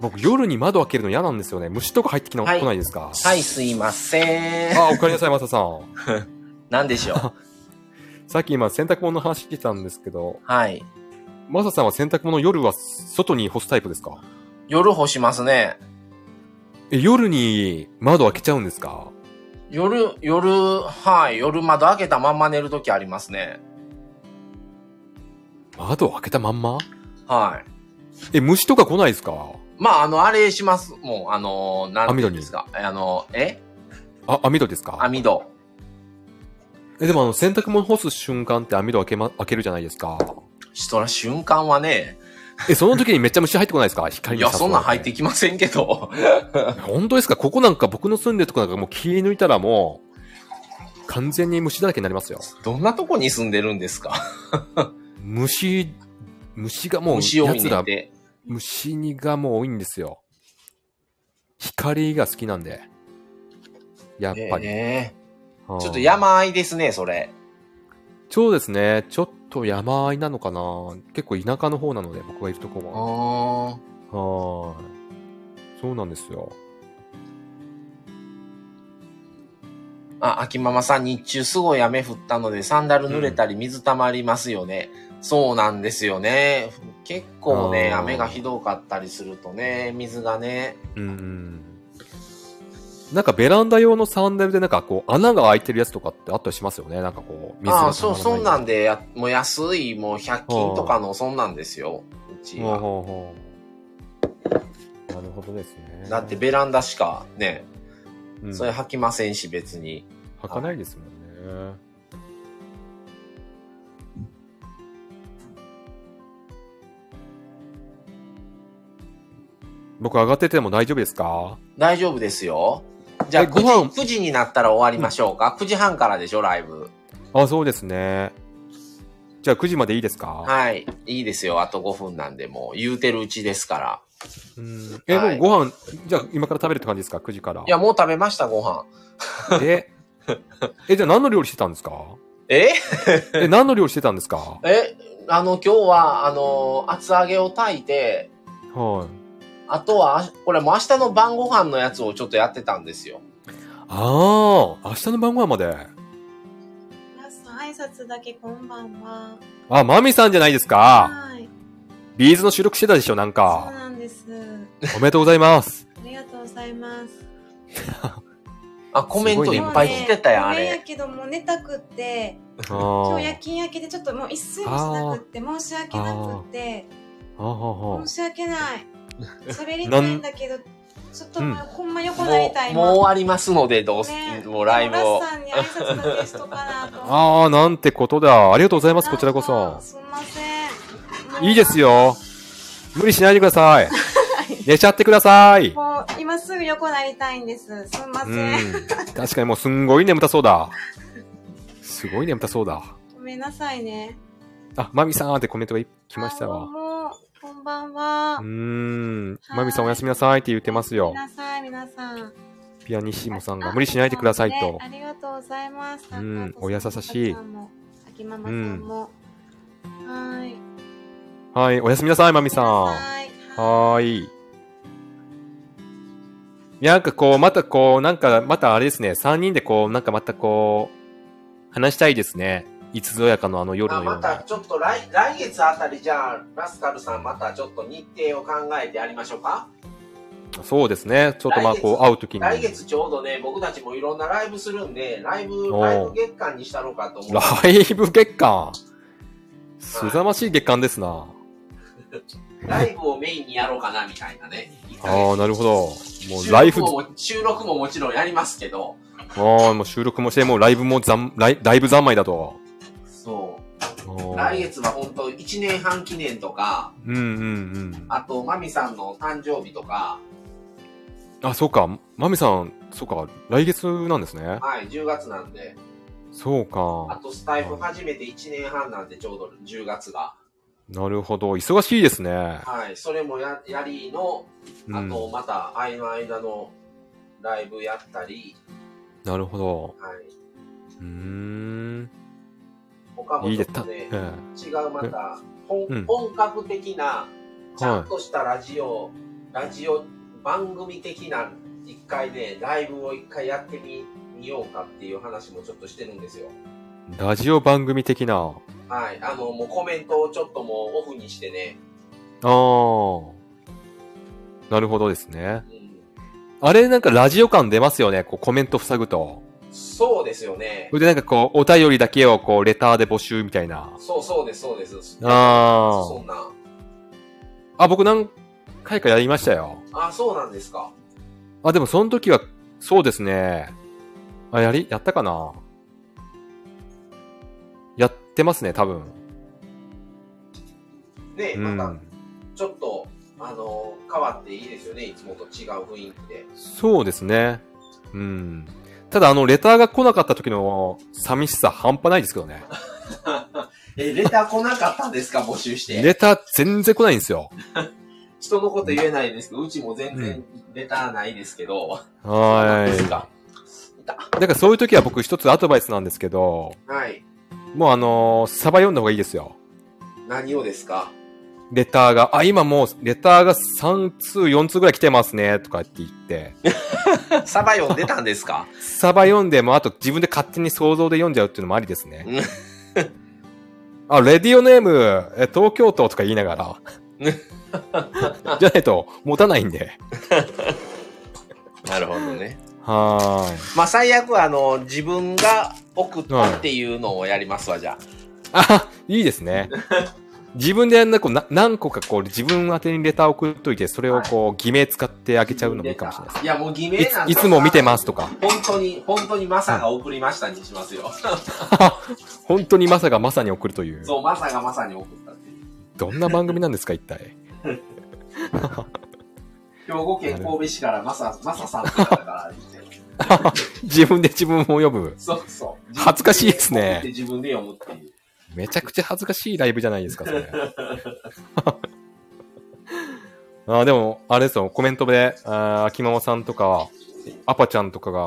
僕夜に窓開けるの嫌なんですよね。虫とか入ってきな、はい来ないですか？はい、すいません。あ、おかえりなさい、マーサさん。(laughs) なんでしょう？(laughs) さっき今洗濯物の話してたんですけど、はい。マサさんは洗濯物夜は外に干すタイプですか？夜干しますね。え、夜に窓開けちゃうんですか？夜、夜、はい、夜窓開けたまんま寝るときありますね。窓開けたまんま？はい。え、虫とか来ないですか？まあ、あの、あれします。もう、あの、なんていうんですか？あの、え？あ、網戸ですか？網戸。え、でもあの、洗濯物干す瞬間って網戸開けま、開けるじゃないですか。そら瞬間はね、え、その時にめっちゃ虫入ってこないですか？光いや、に誘われそんなん入ってきませんけど。本当ですか？ここなんか僕の住んでるとこなんかもう気抜いたらもう、完全に虫だらけになりますよ。どんなとこに住んでるんですか？虫、虫がもう、虫多い奴ら、ねって。虫にがもう多いんですよ。光が好きなんで。やっぱり。えちょっと山あいですね、それ。そうですね。ちょっと山あいなのかな？結構田舎の方なので、僕がいるとこあは。ーはーい。そうなんですよ。あ、秋ママさん、日中すごい雨降ったので、サンダル濡れたり水溜まりますよね。そうなんですよね。結構ね、雨がひどかったりするとね、水がね。うんうん。なんかベランダ用のサンダルでなんかこう穴が開いてるやつとかってあったりしますよね。なんかこう、ああ、そう、そんなんで。でや、もう安い、もう100均とかのそんなんですよ。うちは。ほうほうほうなるほどですね。だってベランダしかね、うん、それ履きませんし、別に。履かないですもんね。僕上がってても大丈夫ですか？大丈夫ですよ。じゃあえご飯9時、9時になったら終わりましょうか。9時半からでしょ、ライブ。あ、そうですね。じゃあ9時までいいですか？はい。いいですよ。あと5分なんで、もう言うてるうちですから。うん。え、はいもうご飯、じゃあ今から食べるって感じですか ?9 時から。いや、もう食べました、ご飯。え、え、じゃあ何の料理してたんですか？え？え、何の料理してたんですか？え、あの、今日は、あの、厚揚げを炊いて、はい。あとは、あこれもう明日の晩ご飯のやつをちょっとやってたんですよ。ああ、明日の晩ご飯まで。皆さん、挨拶だけこんばんは。あ、マミさんじゃないですか。はい。ビーズの収録してたでしょ、なんそうか。なんです。おめでとうございます。ありがとうございます。(laughs) あ、コメントいっぱい来てたやねごめんやれ。けどもう寝たくって、あ今日夜ー勤明けでちょっともう一睡もしなくって、申し訳なくって、申し訳ない。喋りたいんだけど、ちょっとほんま横なりたいもう、もう終わりますので、どうす、ねもうライブをでも。ラスさんに挨拶だけしとかなと思って。(laughs) あー、なんてことだ。ありがとうございます、こちらこそ。すんません。いいですよ。無理しないでください。(laughs) 寝ちゃってください。もう、今すぐ横なりたいんです。すんませ。うんん。確かにもうすんごい眠たそうだ。すごい眠たそうだ。ごめんなさいね。あ、マミさんってコメントが来ましたわ。あどうも、こんばんはうー。ん。マミさんおやすみなさいって言ってますよ。なさい、皆さん。ピアニッシモさんが無理しないでくださいとね。ありがとうございます。うんお優しいさんも秋ママさんも。はーい。はい、おやすみなさい、マミさん。はい。ーい。なんかこう、またこう、なんか、またあれですね、3人でこう、なんかまたこう、話したいですね。いつぞやかのあの夜あのように。またちょっと来来月あたりじゃあ、ラスカルさんまたちょっと日程を考えてやりましょうか？そうですね。ちょっとまあこう、会うときに。来月ちょうどね、僕たちもいろんなライブするんで、ライブ、ライブ月間にしたろうかと思う。ライブ月間。すざましい月間ですな。(laughs) ライブをメインにやろうかな、みたいなね。ああ、なるほど。も収うライフ、録も収録ももちろんやりますけど、ああ、もう収録もして、もうライブもざん、ライライブ三昧だと。来月は本当1年半記念とか、うんうんうん。あと、マミさんの誕生日とか、あ、そうか。マミさん、そうか。来月なんですね。はい、10月なんで、そうあか。とスタイフ始めて1年半なんでちょうど10月が。なるほど。忙しいですね。はい、それもややりの、うん。あと、また、間の間のライブやったり、なるほど。はい。うーん。他もいいでょっとね、え違うまた、本うん本格的な、ちゃんとしたラジオ、ラジオ番組的な一回ね、ライブを一回やってみみようかっていう話もちょっとしてるんですよ。えラジオ番組的な？はい。あの、もうコメントをちょっともうオフにしてね。ああ。なるほどですね。うん、あれなんかラジオ感出ますよね。こうコメント塞ぐと。そうですよねそ。れでなんかこう、お便りだけをこう、レターで募集みたいな。そうそうです、そうです。あそんな。あ。あ、僕何回かやりましたよ。あ、そうなんですか。あ、でもその時は、そうですね。あ、やり、やったかなやってますね、多分。ね、うん。また、ちょっと、あの、変わっていいですよね。いつもと違う雰囲気で。そうですね。うん。ただあの、レターが来なかった時の寂しさ半端ないですけどね。(laughs) え、レター来なかったんですか募集して。レター全然来ないんですよ。(laughs) 人のこと言えないですけど、うちも全然レターないですけど。はですか。だからそういう時は僕一つアドバイスなんですけど、はい。もうあのーサバ読んだ方がいいですよ。何をですかレターが、あ、今もうレターが3通、4通ぐらい来てますね、とかって言って、(laughs) サバ読んでたんですか？サバ読んでも、あと自分で勝手に想像で読んじゃうっていうのもありですね。(laughs) あ、レディオネーム、え東京都とか言いながら。じゃないと、持たないんで。(laughs) なるほどね。はーい。まあ、最悪は、あの、自分が送ったっていうのをやりますわ、じゃあ、いいですね。自分でなんか何個かこう自分宛てにレター送っといて、それをこう偽名使ってあげちゃうのもいいかもしれないです。いや、もう偽名いなんいつも見てますとか。本当に、本当にマサが送りましたにしますよ。(laughs) 本当にまさがまさに送るという。そう、マサがまさに送ったっていう。どんな番組なんですか、一体。(laughs) 兵庫県神戸市からマサ、マサさんって方から。(laughs) 自分で自分を読む。そうそう。恥ずかしいですね自分で読むっていう。めちゃくちゃ恥ずかしいライブじゃないですか、それ。(laughs) あでも、あれですよ、コメントで、あ秋ママさんとか、アパちゃんとかが、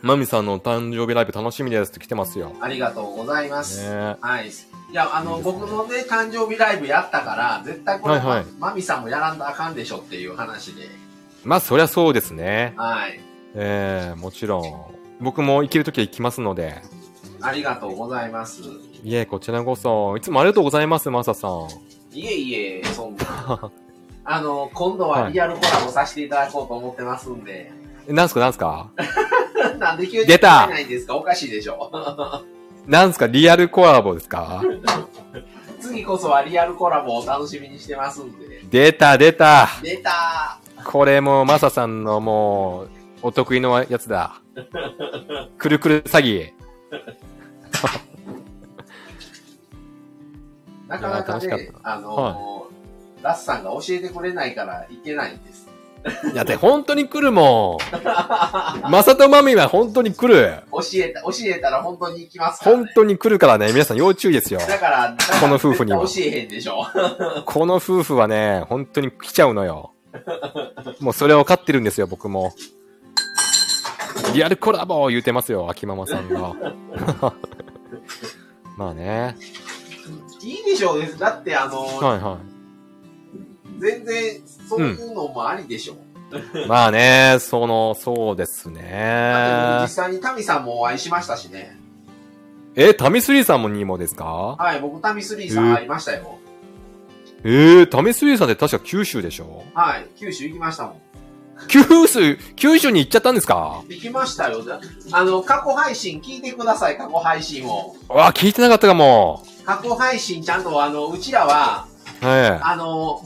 マミさんの誕生日ライブ楽しみですって来てますよ。ありがとうございます。ねはい。いや、あの、僕のね、誕生日ライブやったから、絶対これ、はいはいマミさんもやらんとあかんでしょっていう話で。まあ、そりゃそうですね。はい。ええもちろん。僕も行けるときは行きますので。ありがとうございます。いえ、こちらこそ。いつもありがとうございます、マサさん。いえいえ、そんな。(laughs) あの、今度はリアルコラボさせていただこうと思ってますんで。えなんすか、なんすか？(laughs) なんで急に出ないんですか？おかしいでしょ。(laughs) なんすか、リアルコラボですか？次こそはリアルコラボを楽しみにしてますんで。出た、出た。出たこれも、マサさんのもう、お得意のやつだ。くるくる詐欺。なかなかねあのーラスさんが教えてくれないからいけないんです。いや、で、本当に来るもん。マサとマミは本当に来る。教えた、教えたら本当に行きますから、ね。本当に来るからね、皆さん要注意ですよ。だから、だからこの夫婦には絶対教えへんでしょ。(laughs) この夫婦はね、本当に来ちゃうのよ。もうそれを分かってるんですよ、僕も。リアルコラボ言うてますよ、秋ママさんが。(laughs) まあね。いいでしょうです。だってあのーはいは全然、そういうのもありでしょ。まあね、その、そうですだって僕ね実。際にタミさんもお会いしましたしね。え、タミスリーさんもにもですか？はい、僕タミスリーさん会いましたよ。えー、タミスリーさんって確か九州でしょ？はい、九州行きましたもん。九州、九州に行っちゃったんですか？行きましたよ。だあの、過去配信聞いてください、過去配信を。わあ、聞いてなかったかも。過去配信ちゃんと、あの、うちらは、はあの、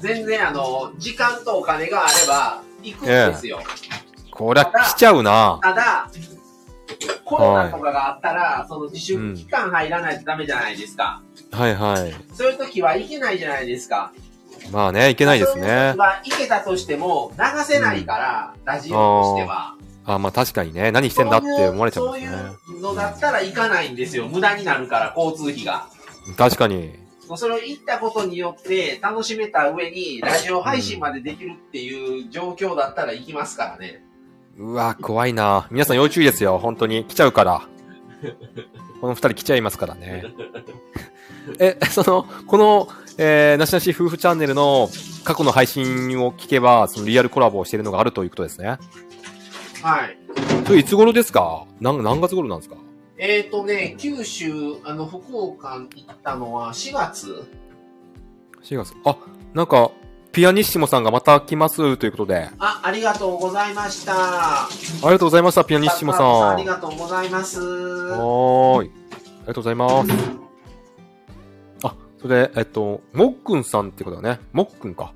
全然あの、時間とお金があれば、行くんですよ。い。こりゃ来ちゃうな。ただ、コロナとかがあったら、その自粛期間入らないとダメじゃないですか。はいはい。そういう時は行けないじゃないですか。まあね、いけないですね時。は行けたとしても、流せないから、ラジオとしては。あまあ確かにね、何してんだって思われちゃうんそうですね。いうそういうのだったら行かないんですよ。無駄になるから、交通費が。確かに。それを行ったことによって楽しめた上に、ラジオ配信までできるっていう状況だったら行きますからね。うわ、怖いな。皆さん要注意ですよ、本当に。来ちゃうから。この二人来ちゃいますからね。え、その、この、えー、なしなし夫婦チャンネルの過去の配信を聞けば、そのリアルコラボをしているのがあるということですね。はい。それいつ頃ですか？何、何月頃なんですか？えーとね、九州、あの、福岡行ったのは4月 ?4 月。あ、なんか、ピアニッシモさんがまた来ますということで。あ、ありがとうございました。ありがとうございました、ピアニッシモさん。ありがとうございます。はーい。ありがとうございます。あ、それで、えっと、もっくんさんってことだね。もっくんか。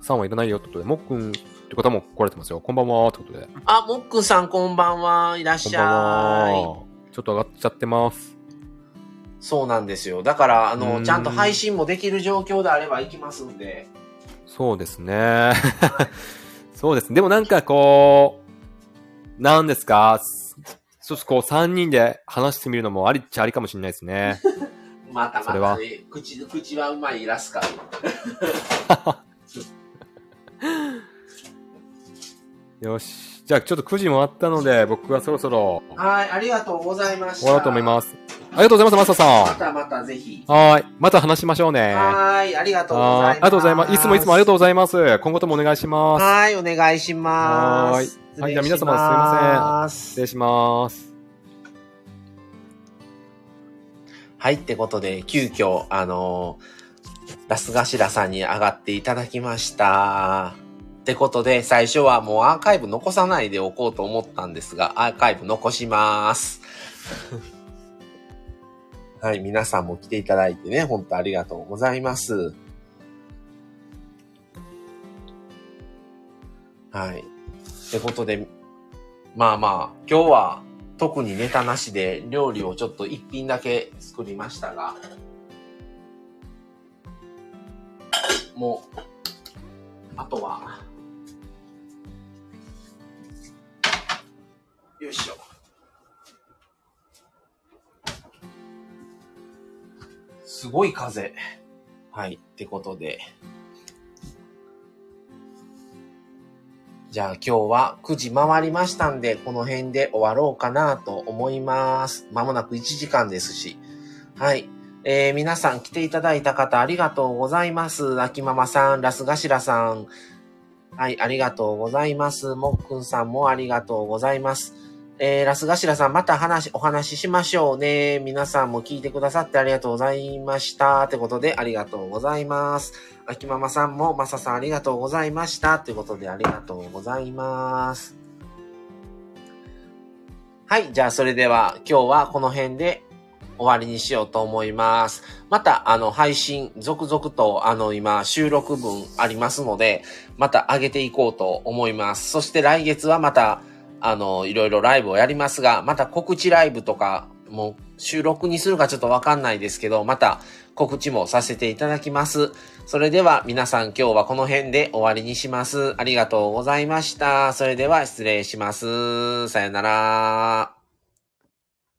さんはいらないよってことで、もっくんって方も来られてますよ。こんばんはってことで。あ、もっくんさんこんばんは。いらっしゃい。は。ちょっと上がっちゃってます。そうなんですよ。だから、あうの、んちゃんと配信もできる状況であれば行きますんで。そうですね。(laughs) そうです。でもなんかこう、なんですか、ちょっとこう3人で話してみるのもありっちゃありかもしれないですね。またまたね、口、口はうまいラスカル。(laughs) よし。じゃあちょっと9時もあったので、僕はそろそろはい、ありがとうございました。終わろうと思います。ありがとうございます、マスターさん。またまたぜひ。はーい。また話しましょうね。はい、ありがとうございます。ありがとうございます。いつもいつもありがとうございます。今後ともお願いします。はい、お願いします。はーいはいじゃあ皆様すいません失礼しますはい、ってことで、急遽、あのーラスガシラさんに上がっていただきました。ってことで、最初はもうアーカイブ残さないでおこうと思ったんですが、アーカイブ残します。(laughs) はい、皆さんも来ていただいてね、本当ありがとうございます。はい。ってことで、まあまあ、今日は特にネタなしで料理をちょっと一品だけ作りましたが、もう、あとは、よいしょ。すごい風。はい、ってことで。じゃあ今日は9時回りましたんで、この辺で終わろうかなと思います。まもなく1時間ですし。はい。えー、皆さん来ていただいた方ありがとうございます。秋ママさん、ラスガシラさん。はい、ありがとうございます。もっくんさんもありがとうございます。えー、ラスガシラさん、また話、お話ししましょうね。皆さんも聞いてくださってありがとうございました。ってことで、ありがとうございます。秋ママさんも、マサさんありがとうございました。ということで、ありがとうございます。はい、じゃあそれでは今日はこの辺で終わりにしようと思います。また、あの、配信、続々と、あの、今、収録分ありますので、また上げていこうと思います。そして来月はまた、あの、いろいろライブをやりますが、また告知ライブとか、もう収録にするかちょっとわかんないですけど、また告知もさせていただきます。それでは皆さん今日はこの辺で終わりにします。ありがとうございました。それでは失礼します。さよなら。